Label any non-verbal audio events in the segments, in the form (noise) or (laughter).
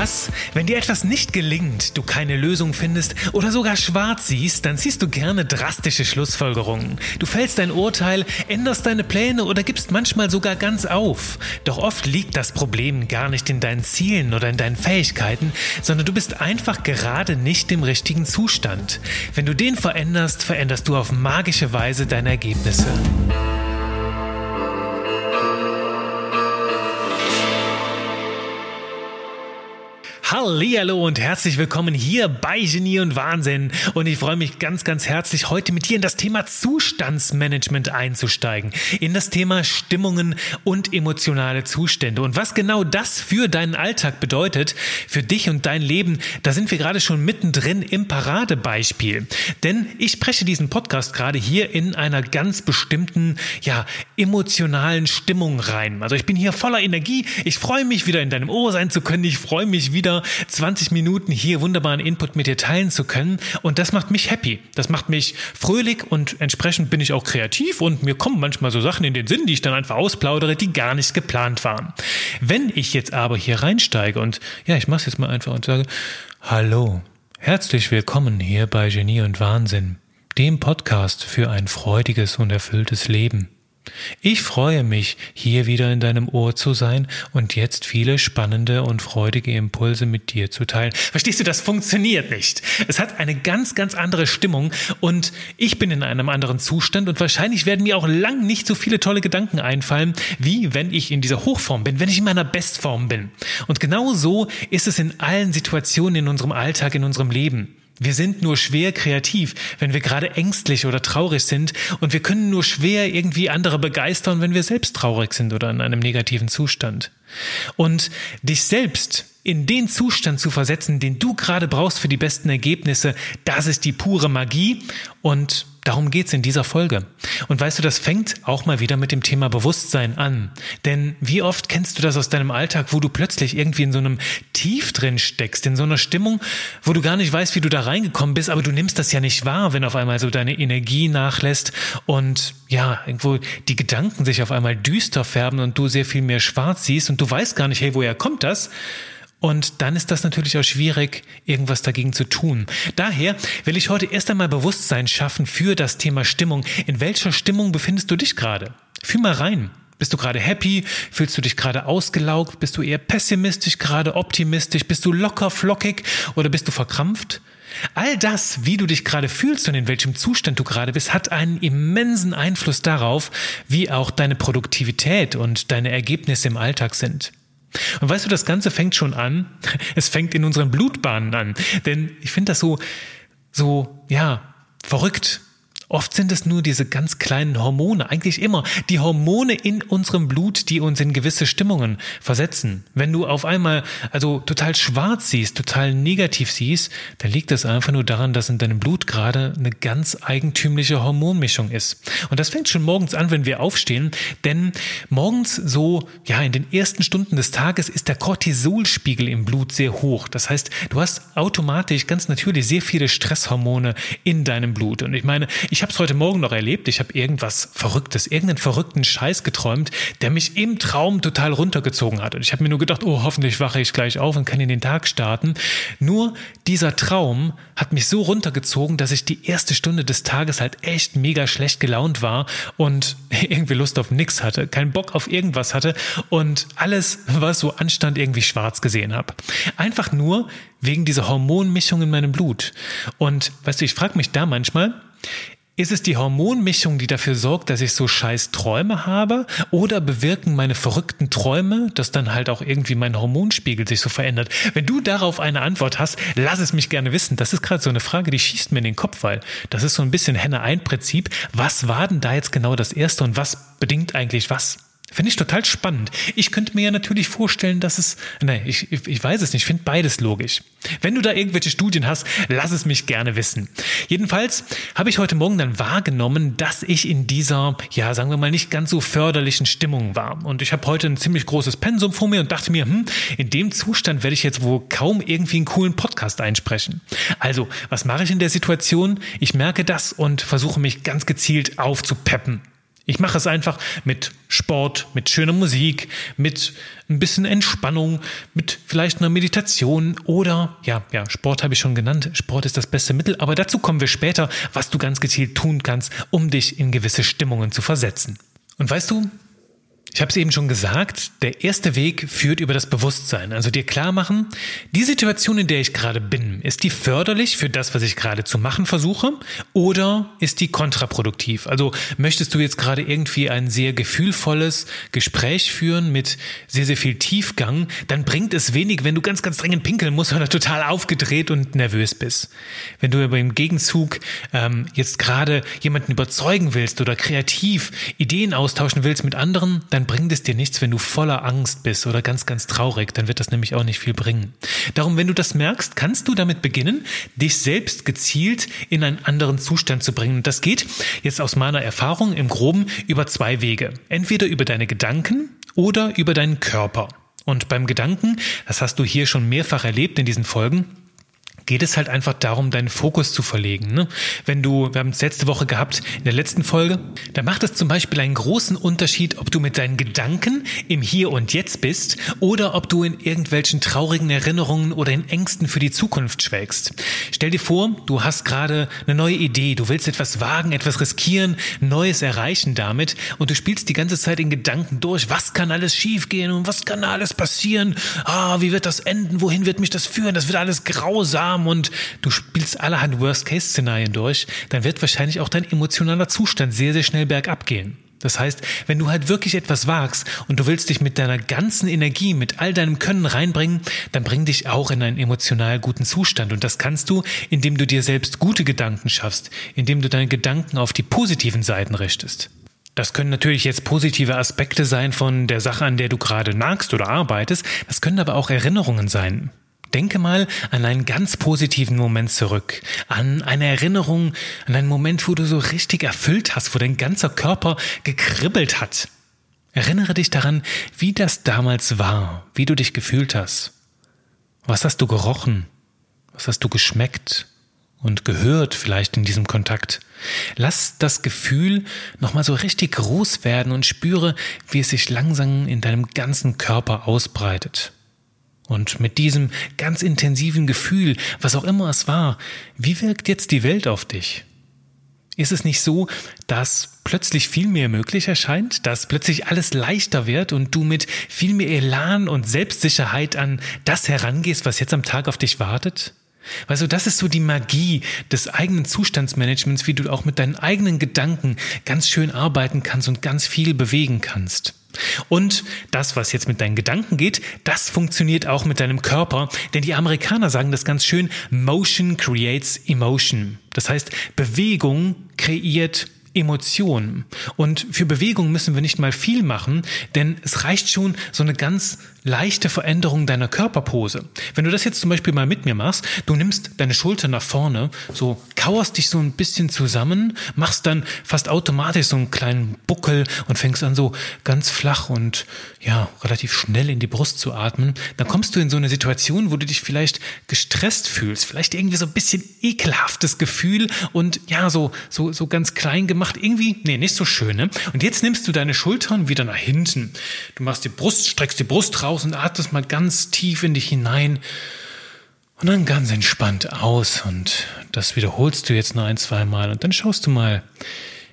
das? Wenn dir etwas nicht gelingt, du keine Lösung findest oder sogar schwarz siehst, dann ziehst du gerne drastische Schlussfolgerungen. Du fällst dein Urteil, änderst deine Pläne oder gibst manchmal sogar ganz auf. Doch oft liegt das Problem gar nicht in deinen Zielen oder in deinen Fähigkeiten, sondern du bist einfach gerade nicht im richtigen Zustand. Wenn du den veränderst, veränderst du auf magische Weise deine Ergebnisse. Hallo und herzlich willkommen hier bei Genie und Wahnsinn. Und ich freue mich ganz, ganz herzlich, heute mit dir in das Thema Zustandsmanagement einzusteigen. In das Thema Stimmungen und emotionale Zustände. Und was genau das für deinen Alltag bedeutet, für dich und dein Leben, da sind wir gerade schon mittendrin im Paradebeispiel. Denn ich spreche diesen Podcast gerade hier in einer ganz bestimmten, ja, emotionalen Stimmung rein. Also ich bin hier voller Energie. Ich freue mich wieder in deinem Ohr sein zu können. Ich freue mich wieder 20 Minuten hier wunderbaren Input mit dir teilen zu können. Und das macht mich happy. Das macht mich fröhlich und entsprechend bin ich auch kreativ und mir kommen manchmal so Sachen in den Sinn, die ich dann einfach ausplaudere, die gar nicht geplant waren. Wenn ich jetzt aber hier reinsteige und ja, ich mache es jetzt mal einfach und sage, hallo, herzlich willkommen hier bei Genie und Wahnsinn, dem Podcast für ein freudiges und erfülltes Leben. Ich freue mich, hier wieder in deinem Ohr zu sein und jetzt viele spannende und freudige Impulse mit dir zu teilen. Verstehst du, das funktioniert nicht. Es hat eine ganz, ganz andere Stimmung und ich bin in einem anderen Zustand und wahrscheinlich werden mir auch lang nicht so viele tolle Gedanken einfallen, wie wenn ich in dieser Hochform bin, wenn ich in meiner Bestform bin. Und genau so ist es in allen Situationen in unserem Alltag, in unserem Leben. Wir sind nur schwer kreativ, wenn wir gerade ängstlich oder traurig sind und wir können nur schwer irgendwie andere begeistern, wenn wir selbst traurig sind oder in einem negativen Zustand. Und dich selbst in den Zustand zu versetzen, den du gerade brauchst für die besten Ergebnisse, das ist die pure Magie und darum geht's in dieser Folge. Und weißt du, das fängt auch mal wieder mit dem Thema Bewusstsein an. Denn wie oft kennst du das aus deinem Alltag, wo du plötzlich irgendwie in so einem Tief drin steckst, in so einer Stimmung, wo du gar nicht weißt, wie du da reingekommen bist, aber du nimmst das ja nicht wahr, wenn auf einmal so deine Energie nachlässt und ja, irgendwo die Gedanken sich auf einmal düster färben und du sehr viel mehr schwarz siehst und du weißt gar nicht, hey, woher kommt das? Und dann ist das natürlich auch schwierig, irgendwas dagegen zu tun. Daher will ich heute erst einmal Bewusstsein schaffen für das Thema Stimmung. In welcher Stimmung befindest du dich gerade? Fühl mal rein. Bist du gerade happy? Fühlst du dich gerade ausgelaugt? Bist du eher pessimistisch, gerade optimistisch? Bist du locker, flockig oder bist du verkrampft? All das, wie du dich gerade fühlst und in welchem Zustand du gerade bist, hat einen immensen Einfluss darauf, wie auch deine Produktivität und deine Ergebnisse im Alltag sind. Und weißt du, das Ganze fängt schon an. (laughs) Es fängt in unseren Blutbahnen an. Denn ich finde das so, so, ja, verrückt. Oft sind es nur diese ganz kleinen Hormone, eigentlich immer die Hormone in unserem Blut, die uns in gewisse Stimmungen versetzen. Wenn du auf einmal also total schwarz siehst, total negativ siehst, dann liegt das einfach nur daran, dass in deinem Blut gerade eine ganz eigentümliche Hormonmischung ist. Und das fängt schon morgens an, wenn wir aufstehen, denn morgens so, ja, in den ersten Stunden des Tages ist der Cortisolspiegel im Blut sehr hoch. Das heißt, du hast automatisch ganz natürlich sehr viele Stresshormone in deinem Blut. Und ich meine, ich ich habe es heute Morgen noch erlebt. Ich habe irgendwas Verrücktes, irgendeinen verrückten Scheiß geträumt, der mich im Traum total runtergezogen hat. Und ich habe mir nur gedacht, oh, hoffentlich wache ich gleich auf und kann in den Tag starten. Nur dieser Traum hat mich so runtergezogen, dass ich die erste Stunde des Tages halt echt mega schlecht gelaunt war und (laughs) irgendwie Lust auf nichts hatte, keinen Bock auf irgendwas hatte und alles, was so anstand, irgendwie schwarz gesehen habe. Einfach nur wegen dieser Hormonmischung in meinem Blut. Und weißt du, ich frage mich da manchmal, ist es die Hormonmischung, die dafür sorgt, dass ich so scheiß Träume habe? Oder bewirken meine verrückten Träume, dass dann halt auch irgendwie mein Hormonspiegel sich so verändert? Wenn du darauf eine Antwort hast, lass es mich gerne wissen. Das ist gerade so eine Frage, die schießt mir in den Kopf, weil das ist so ein bisschen Henne-Ein-Prinzip. Was war denn da jetzt genau das Erste und was bedingt eigentlich was? Finde ich total spannend. Ich könnte mir ja natürlich vorstellen, dass es, nein, ich, ich weiß es nicht, ich finde beides logisch. Wenn du da irgendwelche Studien hast, lass es mich gerne wissen. Jedenfalls habe ich heute Morgen dann wahrgenommen, dass ich in dieser, ja, sagen wir mal, nicht ganz so förderlichen Stimmung war. Und ich habe heute ein ziemlich großes Pensum vor mir und dachte mir, hm, in dem Zustand werde ich jetzt wohl kaum irgendwie einen coolen Podcast einsprechen. Also, was mache ich in der Situation? Ich merke das und versuche mich ganz gezielt aufzupeppen. Ich mache es einfach mit Sport, mit schöner Musik, mit ein bisschen Entspannung, mit vielleicht einer Meditation oder, ja, ja, Sport habe ich schon genannt. Sport ist das beste Mittel, aber dazu kommen wir später, was du ganz gezielt tun kannst, um dich in gewisse Stimmungen zu versetzen. Und weißt du, ich habe es eben schon gesagt, der erste Weg führt über das Bewusstsein. Also dir klar machen, die Situation, in der ich gerade bin, ist die förderlich für das, was ich gerade zu machen versuche oder ist die kontraproduktiv? Also möchtest du jetzt gerade irgendwie ein sehr gefühlvolles Gespräch führen mit sehr, sehr viel Tiefgang, dann bringt es wenig, wenn du ganz, ganz dringend pinkeln musst oder total aufgedreht und nervös bist. Wenn du aber im Gegenzug ähm, jetzt gerade jemanden überzeugen willst oder kreativ Ideen austauschen willst mit anderen, dann dann bringt es dir nichts, wenn du voller Angst bist oder ganz, ganz traurig. Dann wird das nämlich auch nicht viel bringen. Darum, wenn du das merkst, kannst du damit beginnen, dich selbst gezielt in einen anderen Zustand zu bringen. Das geht jetzt aus meiner Erfahrung im Groben über zwei Wege. Entweder über deine Gedanken oder über deinen Körper. Und beim Gedanken, das hast du hier schon mehrfach erlebt in diesen Folgen, geht es halt einfach darum, deinen Fokus zu verlegen. Ne? Wenn du, wir haben es letzte Woche gehabt, in der letzten Folge, da macht es zum Beispiel einen großen Unterschied, ob du mit deinen Gedanken im Hier und Jetzt bist oder ob du in irgendwelchen traurigen Erinnerungen oder in Ängsten für die Zukunft schwelgst. Stell dir vor, du hast gerade eine neue Idee, du willst etwas wagen, etwas riskieren, Neues erreichen damit und du spielst die ganze Zeit in Gedanken durch, was kann alles schiefgehen und was kann alles passieren? Ah, wie wird das enden? Wohin wird mich das führen? Das wird alles grausam warm und du spielst allerhand Worst-Case-Szenarien durch, dann wird wahrscheinlich auch dein emotionaler Zustand sehr, sehr schnell bergab gehen. Das heißt, wenn du halt wirklich etwas wagst und du willst dich mit deiner ganzen Energie, mit all deinem Können reinbringen, dann bring dich auch in einen emotional guten Zustand. Und das kannst du, indem du dir selbst gute Gedanken schaffst, indem du deine Gedanken auf die positiven Seiten richtest. Das können natürlich jetzt positive Aspekte sein von der Sache, an der du gerade nagst oder arbeitest. Das können aber auch Erinnerungen sein. Denke mal an einen ganz positiven Moment zurück, an eine Erinnerung, an einen Moment, wo du so richtig erfüllt hast, wo dein ganzer Körper gekribbelt hat. Erinnere dich daran, wie das damals war, wie du dich gefühlt hast. Was hast du gerochen? Was hast du geschmeckt und gehört vielleicht in diesem Kontakt? Lass das Gefühl nochmal so richtig groß werden und spüre, wie es sich langsam in deinem ganzen Körper ausbreitet. Und mit diesem ganz intensiven Gefühl, was auch immer es war, wie wirkt jetzt die Welt auf dich? Ist es nicht so, dass plötzlich viel mehr möglich erscheint, dass plötzlich alles leichter wird und du mit viel mehr Elan und Selbstsicherheit an das herangehst, was jetzt am Tag auf dich wartet? Weißt du, das ist so die Magie des eigenen Zustandsmanagements, wie du auch mit deinen eigenen Gedanken ganz schön arbeiten kannst und ganz viel bewegen kannst. Und das, was jetzt mit deinen Gedanken geht, das funktioniert auch mit deinem Körper, denn die Amerikaner sagen das ganz schön, Motion creates emotion. Das heißt, Bewegung kreiert Emotionen. Und für Bewegung müssen wir nicht mal viel machen, denn es reicht schon so eine ganz leichte Veränderung deiner Körperpose. Wenn du das jetzt zum Beispiel mal mit mir machst, du nimmst deine Schulter nach vorne, so kauerst dich so ein bisschen zusammen, machst dann fast automatisch so einen kleinen Buckel und fängst an so ganz flach und ja, relativ schnell in die Brust zu atmen, dann kommst du in so eine Situation, wo du dich vielleicht gestresst fühlst, vielleicht irgendwie so ein bisschen ekelhaftes Gefühl und ja, so, so, so ganz klein gemacht. Irgendwie, nee, nicht so schön. Ne? Und jetzt nimmst du deine Schultern wieder nach hinten. Du machst die Brust, streckst die Brust raus und atmest mal ganz tief in dich hinein. Und dann ganz entspannt aus. Und das wiederholst du jetzt noch ein, zwei Mal. Und dann schaust du mal,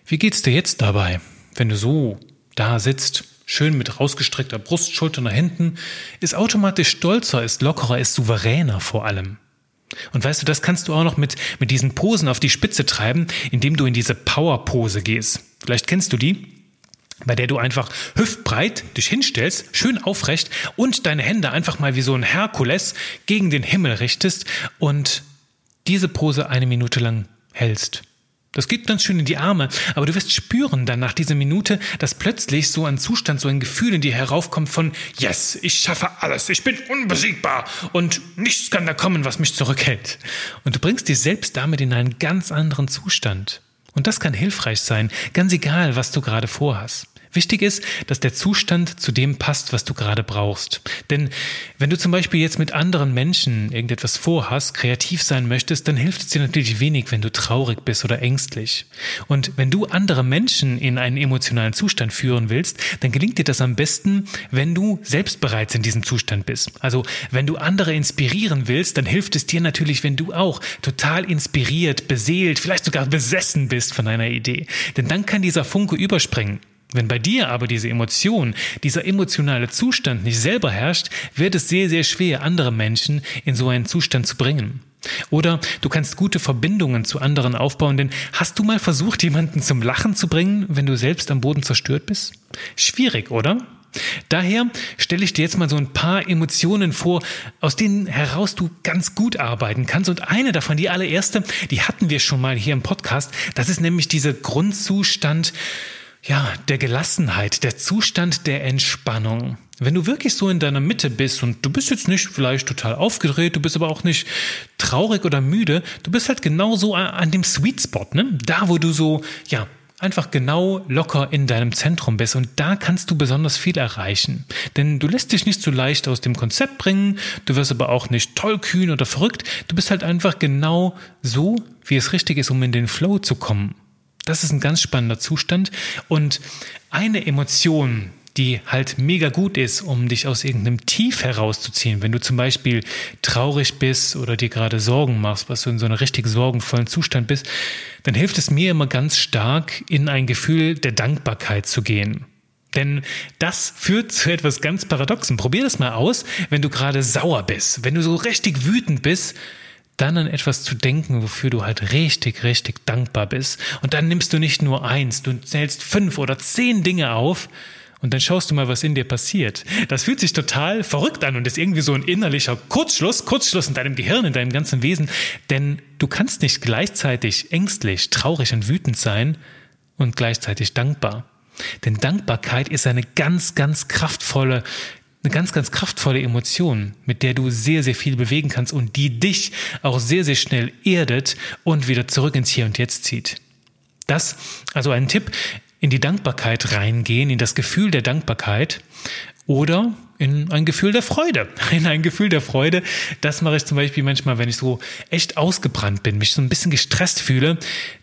wie geht's dir jetzt dabei, wenn du so da sitzt? schön mit rausgestreckter Brust, Schulter nach hinten, ist automatisch stolzer, ist lockerer, ist souveräner vor allem. Und weißt du, das kannst du auch noch mit, mit diesen Posen auf die Spitze treiben, indem du in diese Power-Pose gehst. Vielleicht kennst du die, bei der du einfach hüftbreit dich hinstellst, schön aufrecht und deine Hände einfach mal wie so ein Herkules gegen den Himmel richtest und diese Pose eine Minute lang hältst. Das geht ganz schön in die Arme, aber du wirst spüren dann nach dieser Minute, dass plötzlich so ein Zustand, so ein Gefühl in dir heraufkommt von Yes, ich schaffe alles, ich bin unbesiegbar und nichts kann da kommen, was mich zurückhält. Und du bringst dich selbst damit in einen ganz anderen Zustand. Und das kann hilfreich sein, ganz egal, was du gerade vorhast. Wichtig ist, dass der Zustand zu dem passt, was du gerade brauchst. Denn wenn du zum Beispiel jetzt mit anderen Menschen irgendetwas vorhast, kreativ sein möchtest, dann hilft es dir natürlich wenig, wenn du traurig bist oder ängstlich. Und wenn du andere Menschen in einen emotionalen Zustand führen willst, dann gelingt dir das am besten, wenn du selbst bereits in diesem Zustand bist. Also wenn du andere inspirieren willst, dann hilft es dir natürlich, wenn du auch total inspiriert, beseelt, vielleicht sogar besessen bist von einer Idee. Denn dann kann dieser Funke überspringen. Wenn bei dir aber diese Emotion, dieser emotionale Zustand nicht selber herrscht, wird es sehr, sehr schwer, andere Menschen in so einen Zustand zu bringen. Oder du kannst gute Verbindungen zu anderen aufbauen, denn hast du mal versucht, jemanden zum Lachen zu bringen, wenn du selbst am Boden zerstört bist? Schwierig, oder? Daher stelle ich dir jetzt mal so ein paar Emotionen vor, aus denen heraus du ganz gut arbeiten kannst. Und eine davon, die allererste, die hatten wir schon mal hier im Podcast. Das ist nämlich dieser Grundzustand, ja, der Gelassenheit, der Zustand der Entspannung. Wenn du wirklich so in deiner Mitte bist und du bist jetzt nicht vielleicht total aufgedreht, du bist aber auch nicht traurig oder müde, du bist halt genau so an dem Sweet Spot, ne? Da, wo du so, ja, einfach genau locker in deinem Zentrum bist und da kannst du besonders viel erreichen. Denn du lässt dich nicht so leicht aus dem Konzept bringen, du wirst aber auch nicht tollkühn oder verrückt, du bist halt einfach genau so, wie es richtig ist, um in den Flow zu kommen. Das ist ein ganz spannender Zustand. Und eine Emotion, die halt mega gut ist, um dich aus irgendeinem Tief herauszuziehen. Wenn du zum Beispiel traurig bist oder dir gerade Sorgen machst, was du in so einem richtig sorgenvollen Zustand bist, dann hilft es mir immer ganz stark, in ein Gefühl der Dankbarkeit zu gehen. Denn das führt zu etwas ganz Paradoxen. Probier das mal aus, wenn du gerade sauer bist, wenn du so richtig wütend bist, dann an etwas zu denken, wofür du halt richtig, richtig dankbar bist. Und dann nimmst du nicht nur eins, du zählst fünf oder zehn Dinge auf und dann schaust du mal, was in dir passiert. Das fühlt sich total verrückt an und ist irgendwie so ein innerlicher Kurzschluss, Kurzschluss in deinem Gehirn, in deinem ganzen Wesen. Denn du kannst nicht gleichzeitig ängstlich, traurig und wütend sein und gleichzeitig dankbar. Denn Dankbarkeit ist eine ganz, ganz kraftvolle eine ganz, ganz kraftvolle Emotion, mit der du sehr, sehr viel bewegen kannst und die dich auch sehr, sehr schnell erdet und wieder zurück ins Hier und Jetzt zieht. Das, also ein Tipp, in die Dankbarkeit reingehen, in das Gefühl der Dankbarkeit oder in ein Gefühl der Freude. (laughs) In ein Gefühl der Freude. Das mache ich zum Beispiel manchmal, wenn ich so echt ausgebrannt bin, mich so ein bisschen gestresst fühle,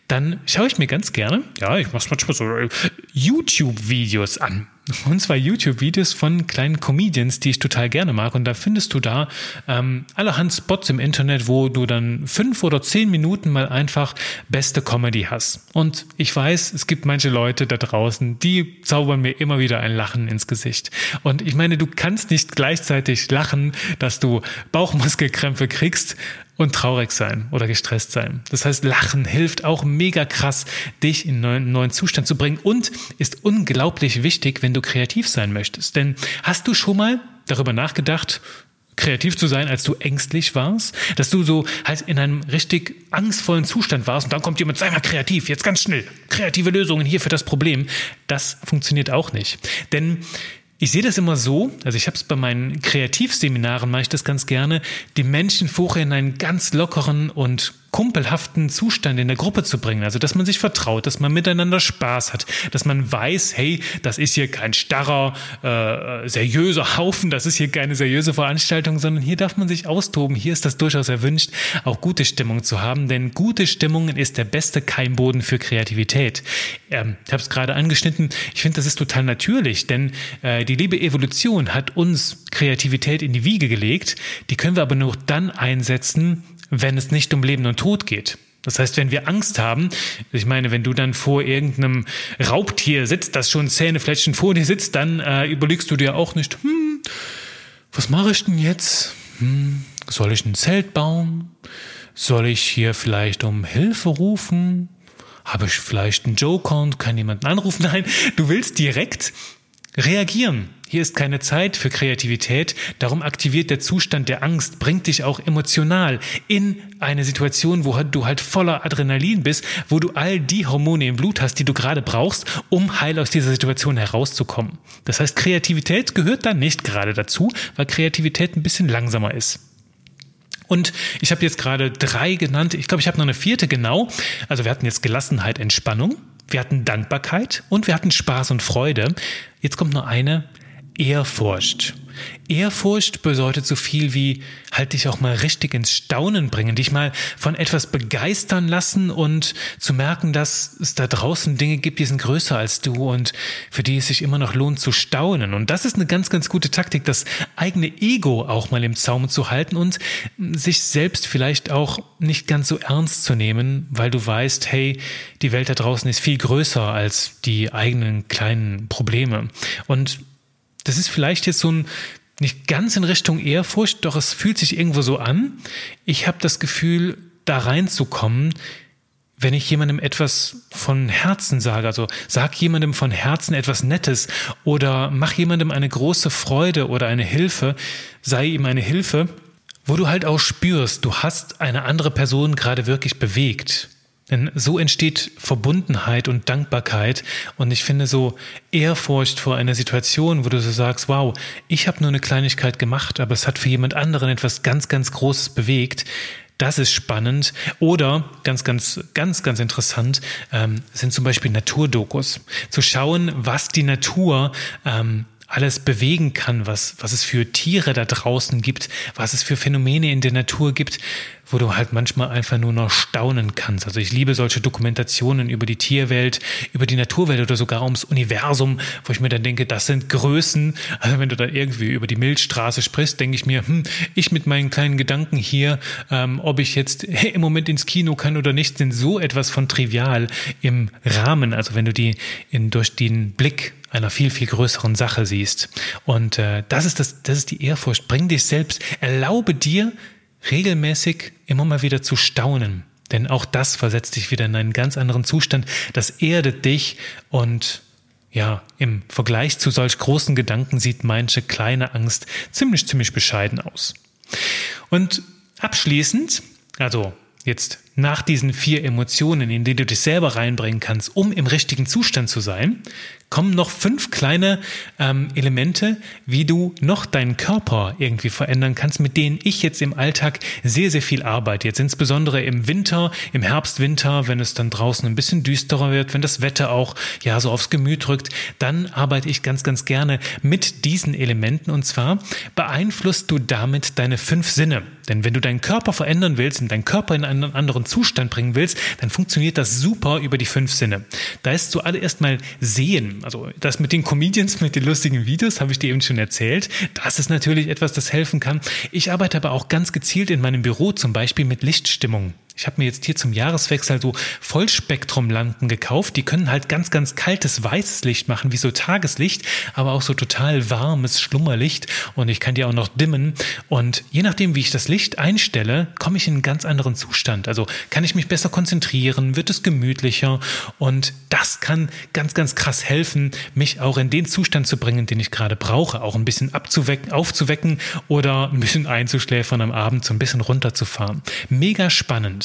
dann schaue ich mir ganz gerne, ja, ich mache manchmal so YouTube-Videos an. (laughs) Und zwar YouTube-Videos von kleinen Comedians, die ich total gerne mag. Und da findest du da ähm, allerhand Spots im Internet, wo du dann fünf oder zehn Minuten mal einfach beste Comedy hast. Und ich weiß, es gibt manche Leute da draußen, die zaubern mir immer wieder ein Lachen ins Gesicht. Und ich meine, du kannst nicht gleichzeitig lachen, dass du Bauchmuskelkrämpfe kriegst und traurig sein oder gestresst sein. Das heißt, Lachen hilft auch mega krass, dich in einen neuen Zustand zu bringen und ist unglaublich wichtig, wenn du kreativ sein möchtest. Denn hast du schon mal darüber nachgedacht, kreativ zu sein, als du ängstlich warst, dass du so halt in einem richtig angstvollen Zustand warst und dann kommt jemand, sei mal kreativ, jetzt ganz schnell, kreative Lösungen hier für das Problem. Das funktioniert auch nicht. Denn ich sehe das immer so, also ich habe es bei meinen Kreativseminaren, mache ich das ganz gerne, die Menschen vorher in einen ganz lockeren und kumpelhaften Zustand in der Gruppe zu bringen. Also, dass man sich vertraut, dass man miteinander Spaß hat, dass man weiß, hey, das ist hier kein starrer, äh, seriöser Haufen, das ist hier keine seriöse Veranstaltung, sondern hier darf man sich austoben. Hier ist das durchaus erwünscht, auch gute Stimmung zu haben, denn gute Stimmung ist der beste Keimboden für Kreativität. Ähm, ich habe es gerade angeschnitten, ich finde, das ist total natürlich, denn äh, die liebe Evolution hat uns Kreativität in die Wiege gelegt, die können wir aber nur dann einsetzen, wenn es nicht um Leben und Tod geht. Das heißt, wenn wir Angst haben, ich meine, wenn du dann vor irgendeinem Raubtier sitzt, das schon Zähnefletschen vor dir sitzt, dann äh, überlegst du dir auch nicht, hm, was mache ich denn jetzt? Hm, soll ich ein Zelt bauen? Soll ich hier vielleicht um Hilfe rufen? Habe ich vielleicht einen Joker und kann jemanden anrufen? (laughs) Nein, du willst direkt reagieren. Hier ist keine Zeit für Kreativität, darum aktiviert der Zustand der Angst, bringt dich auch emotional in eine Situation, wo du halt voller Adrenalin bist, wo du all die Hormone im Blut hast, die du gerade brauchst, um heil aus dieser Situation herauszukommen. Das heißt, Kreativität gehört da nicht gerade dazu, weil Kreativität ein bisschen langsamer ist. Und ich habe jetzt gerade drei genannt. Ich glaube, ich habe noch eine vierte genau. Also wir hatten jetzt Gelassenheit, Entspannung. wir hatten Dankbarkeit und wir hatten Spaß und Freude. Jetzt kommt noch eine, Ehrfurcht. Ehrfurcht bedeutet so viel wie halt dich auch mal richtig ins Staunen bringen, dich mal von etwas begeistern lassen und zu merken, dass es da draußen Dinge gibt, die sind größer als du und für die es sich immer noch lohnt zu staunen. Und das ist eine ganz, ganz gute Taktik, das eigene Ego auch mal im Zaum zu halten und sich selbst vielleicht auch nicht ganz so ernst zu nehmen, weil du weißt, hey, die Welt da draußen ist viel größer als die eigenen kleinen Probleme. Und das ist vielleicht jetzt so ein nicht ganz in Richtung Ehrfurcht, doch es fühlt sich irgendwo so an. Ich habe das Gefühl, da reinzukommen, wenn ich jemandem etwas von Herzen sage, also sag jemandem von Herzen etwas Nettes oder mach jemandem eine große Freude oder eine Hilfe, sei ihm eine Hilfe, wo du halt auch spürst, du hast eine andere Person gerade wirklich bewegt. Denn so entsteht Verbundenheit und Dankbarkeit. Und ich finde so Ehrfurcht vor einer Situation, wo du so sagst, wow, ich habe nur eine Kleinigkeit gemacht, aber es hat für jemand anderen etwas ganz, ganz Großes bewegt. Das ist spannend. Oder ganz, ganz, ganz, ganz interessant ähm, sind zum Beispiel Naturdokus. Zu schauen, was die Natur ähm, alles bewegen kann, was, was es für Tiere da draußen gibt, was es für Phänomene in der Natur gibt, wo du halt manchmal einfach nur noch staunen kannst. Also ich liebe solche Dokumentationen über die Tierwelt, über die Naturwelt oder sogar ums Universum, wo ich mir dann denke, das sind Größen. Also wenn du da irgendwie über die Milchstraße sprichst, denke ich mir, hm, ich mit meinen kleinen Gedanken hier, ähm, ob ich jetzt (laughs) im Moment ins Kino kann oder nicht, sind so etwas von trivial im Rahmen. Also wenn du die in, durch den Blick einer viel, viel größeren Sache siehst. Und äh, das, ist das, das ist die Ehrfurcht. Bring dich selbst, erlaube dir, regelmäßig immer mal wieder zu staunen. Denn auch das versetzt dich wieder in einen ganz anderen Zustand. Das erdet dich und ja, im Vergleich zu solch großen Gedanken sieht manche kleine Angst ziemlich, ziemlich bescheiden aus. Und abschließend, also jetzt nach diesen vier Emotionen, in die du dich selber reinbringen kannst, um im richtigen Zustand zu sein, kommen noch fünf kleine ähm, Elemente, wie du noch deinen Körper irgendwie verändern kannst, mit denen ich jetzt im Alltag sehr, sehr viel arbeite. Jetzt insbesondere im Winter, im Herbst, Winter, wenn es dann draußen ein bisschen düsterer wird, wenn das Wetter auch ja so aufs Gemüt drückt, dann arbeite ich ganz, ganz gerne mit diesen Elementen und zwar beeinflusst du damit deine fünf Sinne. Denn wenn du deinen Körper verändern willst und deinen Körper in einen anderen Zustand bringen willst, dann funktioniert das super über die fünf Sinne. Da ist zuallererst mal Sehen. Also das mit den Comedians, mit den lustigen Videos, habe ich dir eben schon erzählt. Das ist natürlich etwas, das helfen kann. Ich arbeite aber auch ganz gezielt in meinem Büro zum Beispiel mit Lichtstimmung. Ich habe mir jetzt hier zum Jahreswechsel so Vollspektrumlampen gekauft. Die können halt ganz, ganz kaltes weißes Licht machen, wie so Tageslicht, aber auch so total warmes Schlummerlicht. Und ich kann die auch noch dimmen. Und je nachdem, wie ich das Licht einstelle, komme ich in einen ganz anderen Zustand. Also kann ich mich besser konzentrieren, wird es gemütlicher. Und das kann ganz, ganz krass helfen, mich auch in den Zustand zu bringen, den ich gerade brauche. Auch ein bisschen abzuwecken, aufzuwecken oder ein bisschen einzuschläfern am Abend, so ein bisschen runterzufahren. Mega spannend.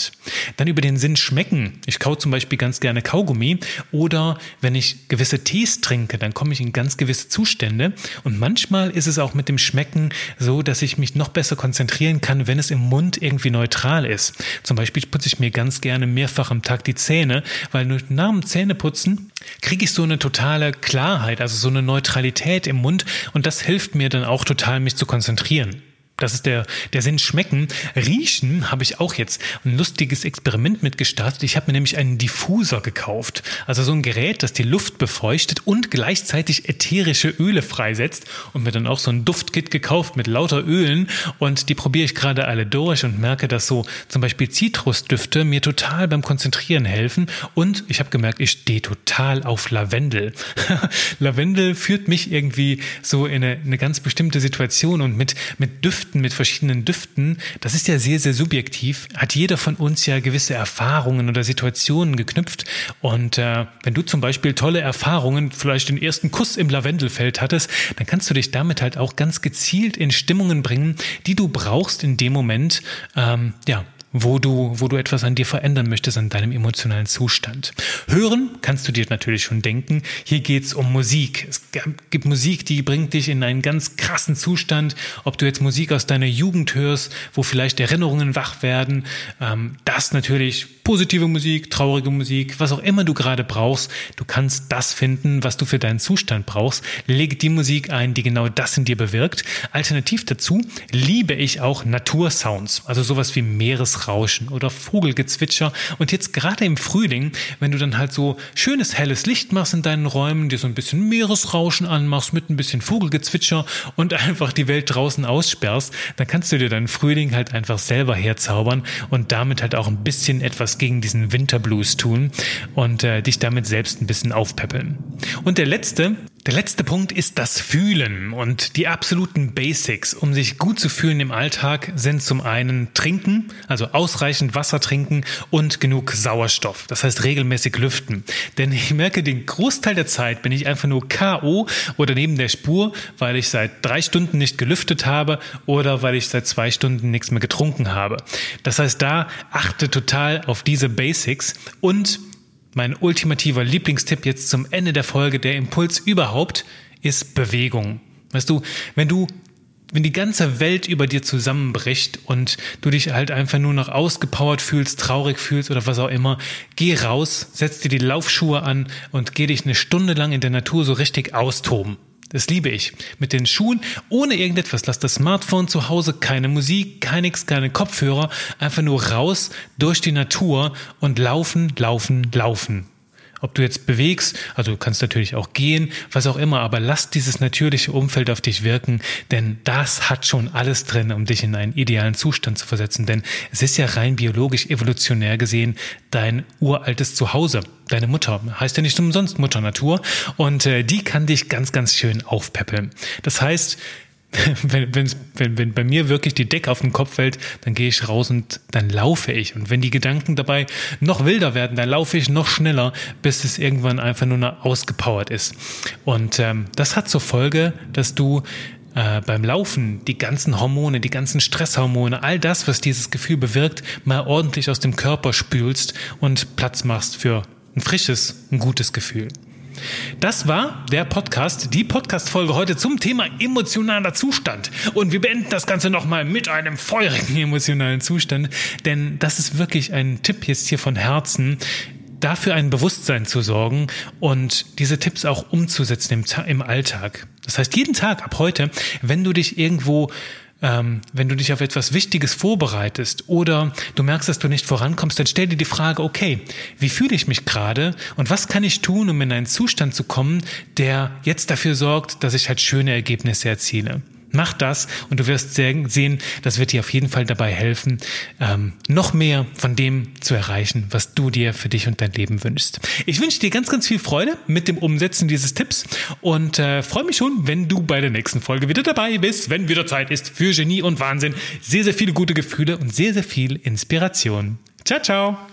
Dann über den Sinn schmecken. Ich kau zum Beispiel ganz gerne Kaugummi oder wenn ich gewisse Tees trinke, dann komme ich in ganz gewisse Zustände. Und manchmal ist es auch mit dem Schmecken so, dass ich mich noch besser konzentrieren kann, wenn es im Mund irgendwie neutral ist. Zum Beispiel putze ich mir ganz gerne mehrfach am Tag die Zähne, weil nur nach dem Zähneputzen kriege ich so eine totale Klarheit, also so eine Neutralität im Mund und das hilft mir dann auch total, mich zu konzentrieren. Das ist der, der Sinn schmecken. Riechen habe ich auch jetzt ein lustiges Experiment mitgestartet. Ich habe mir nämlich einen Diffuser gekauft. Also so ein Gerät, das die Luft befeuchtet und gleichzeitig ätherische Öle freisetzt. Und mir dann auch so ein Duftkit gekauft mit lauter Ölen. Und die probiere ich gerade alle durch und merke, dass so zum Beispiel Zitrusdüfte mir total beim Konzentrieren helfen. Und ich habe gemerkt, ich stehe total auf Lavendel. (laughs) Lavendel führt mich irgendwie so in eine, eine ganz bestimmte Situation und mit, mit Düften Düften, mit verschiedenen Düften, das ist ja sehr, sehr subjektiv, hat jeder von uns ja gewisse Erfahrungen oder Situationen geknüpft. Und äh, wenn du zum Beispiel tolle Erfahrungen, vielleicht den ersten Kuss im Lavendelfeld hattest, dann kannst du dich damit halt auch ganz gezielt in Stimmungen bringen, die du brauchst in dem Moment, ähm, ja, wo du, wo du etwas an dir verändern möchtest, an deinem emotionalen Zustand. Hören kannst du dir natürlich schon denken. Hier geht's um Musik. Es gibt Musik, die bringt dich in einen ganz krassen Zustand. Ob du jetzt Musik aus deiner Jugend hörst, wo vielleicht Erinnerungen wach werden, ähm, das natürlich positive Musik, traurige Musik, was auch immer du gerade brauchst. Du kannst das finden, was du für deinen Zustand brauchst. Leg die Musik ein, die genau das in dir bewirkt. Alternativ dazu liebe ich auch Natursounds, also sowas wie Meeres Meeresrauschen oder Vogelgezwitscher. Und jetzt gerade im Frühling, wenn du dann halt so schönes helles Licht machst in deinen Räumen, dir so ein bisschen Meeresrauschen anmachst mit ein bisschen Vogelgezwitscher und (laughs) einfach die Welt draußen aussperrst, dann kannst du dir deinen Frühling halt einfach selber herzaubern und damit halt auch ein bisschen etwas gegen diesen Winterblues tun und äh, dich damit selbst ein bisschen aufpäppeln. Und der letzte, der letzte Punkt ist das Fühlen und die absoluten Basics, um sich gut zu fühlen im Alltag, sind zum einen Trinken, also ausreichend Wasser trinken und genug Sauerstoff. Das heißt regelmäßig lüften. Denn ich merke, den Großteil der Zeit bin ich einfach nur K.O. oder neben der Spur, weil ich seit drei Stunden nicht gelüftet habe oder weil ich seit zwei Stunden nichts mehr getrunken habe. Das heißt, da achte total auf diese Basics und mein ultimativer Lieblingstipp jetzt zum Ende der Folge, der Impuls überhaupt, ist Bewegung. Weißt du, wenn du wenn die ganze Welt über dir zusammenbricht und du dich halt einfach nur noch ausgepowert fühlst, traurig fühlst oder was auch immer, geh raus, setz dir die Laufschuhe an und geh dich eine Stunde lang in der Natur so richtig austoben. Das liebe ich. Mit den Schuhen, ohne irgendetwas. Lass das Smartphone zu Hause, keine Musik, kein nix, keine Kopfhörer. Einfach nur raus durch die Natur und laufen, laufen, laufen. Ob du jetzt bewegst, also du kannst natürlich auch gehen, was auch immer, aber lass dieses natürliche Umfeld auf dich wirken, denn das hat schon alles drin, um dich in einen idealen Zustand zu versetzen. Denn es ist ja rein biologisch, evolutionär gesehen, dein uraltes Zuhause. Deine Mutter heißt ja nicht umsonst Mutter Natur und äh, die kann dich ganz, ganz schön aufpäppeln. Das heißt, (laughs) wenn, wenn, wenn, wenn bei mir wirklich die Decke auf den Kopf fällt, dann gehe ich raus und dann laufe ich. Und wenn die Gedanken dabei noch wilder werden, dann laufe ich noch schneller, bis es irgendwann einfach nur noch ausgepowert ist. Und ähm, das hat zur Folge, dass du äh, beim Laufen die ganzen Hormone, die ganzen Stresshormone, all das, was dieses Gefühl bewirkt, mal ordentlich aus dem Körper spülst und Platz machst für ein frisches, ein gutes Gefühl. Das war der Podcast, die Podcast-Folge heute zum Thema emotionaler Zustand. Und wir beenden das Ganze nochmal mit einem feurigen emotionalen Zustand, denn das ist wirklich ein Tipp jetzt hier von Herzen dafür ein Bewusstsein zu sorgen und diese Tipps auch umzusetzen im, im Alltag. Das heißt, jeden Tag ab heute, wenn du dich irgendwo ähm, wenn du dich auf etwas Wichtiges vorbereitest oder du merkst, dass du nicht vorankommst, dann stell dir die Frage, okay, wie fühle ich mich gerade und was kann ich tun, um in einen Zustand zu kommen, der jetzt dafür sorgt, dass ich halt schöne Ergebnisse erziele. Mach das und du wirst sehen, das wird dir auf jeden Fall dabei helfen, ähm, noch mehr von dem zu erreichen, was du dir für dich und dein Leben wünschst. Ich wünsche dir ganz, ganz viel Freude mit dem Umsetzen dieses Tipps und äh, freue mich schon, wenn du bei der nächsten Folge wieder dabei bist, wenn wieder Zeit ist für Genie und Wahnsinn. Sehr, sehr viele gute Gefühle und sehr, sehr viel Inspiration. Ciao, ciao.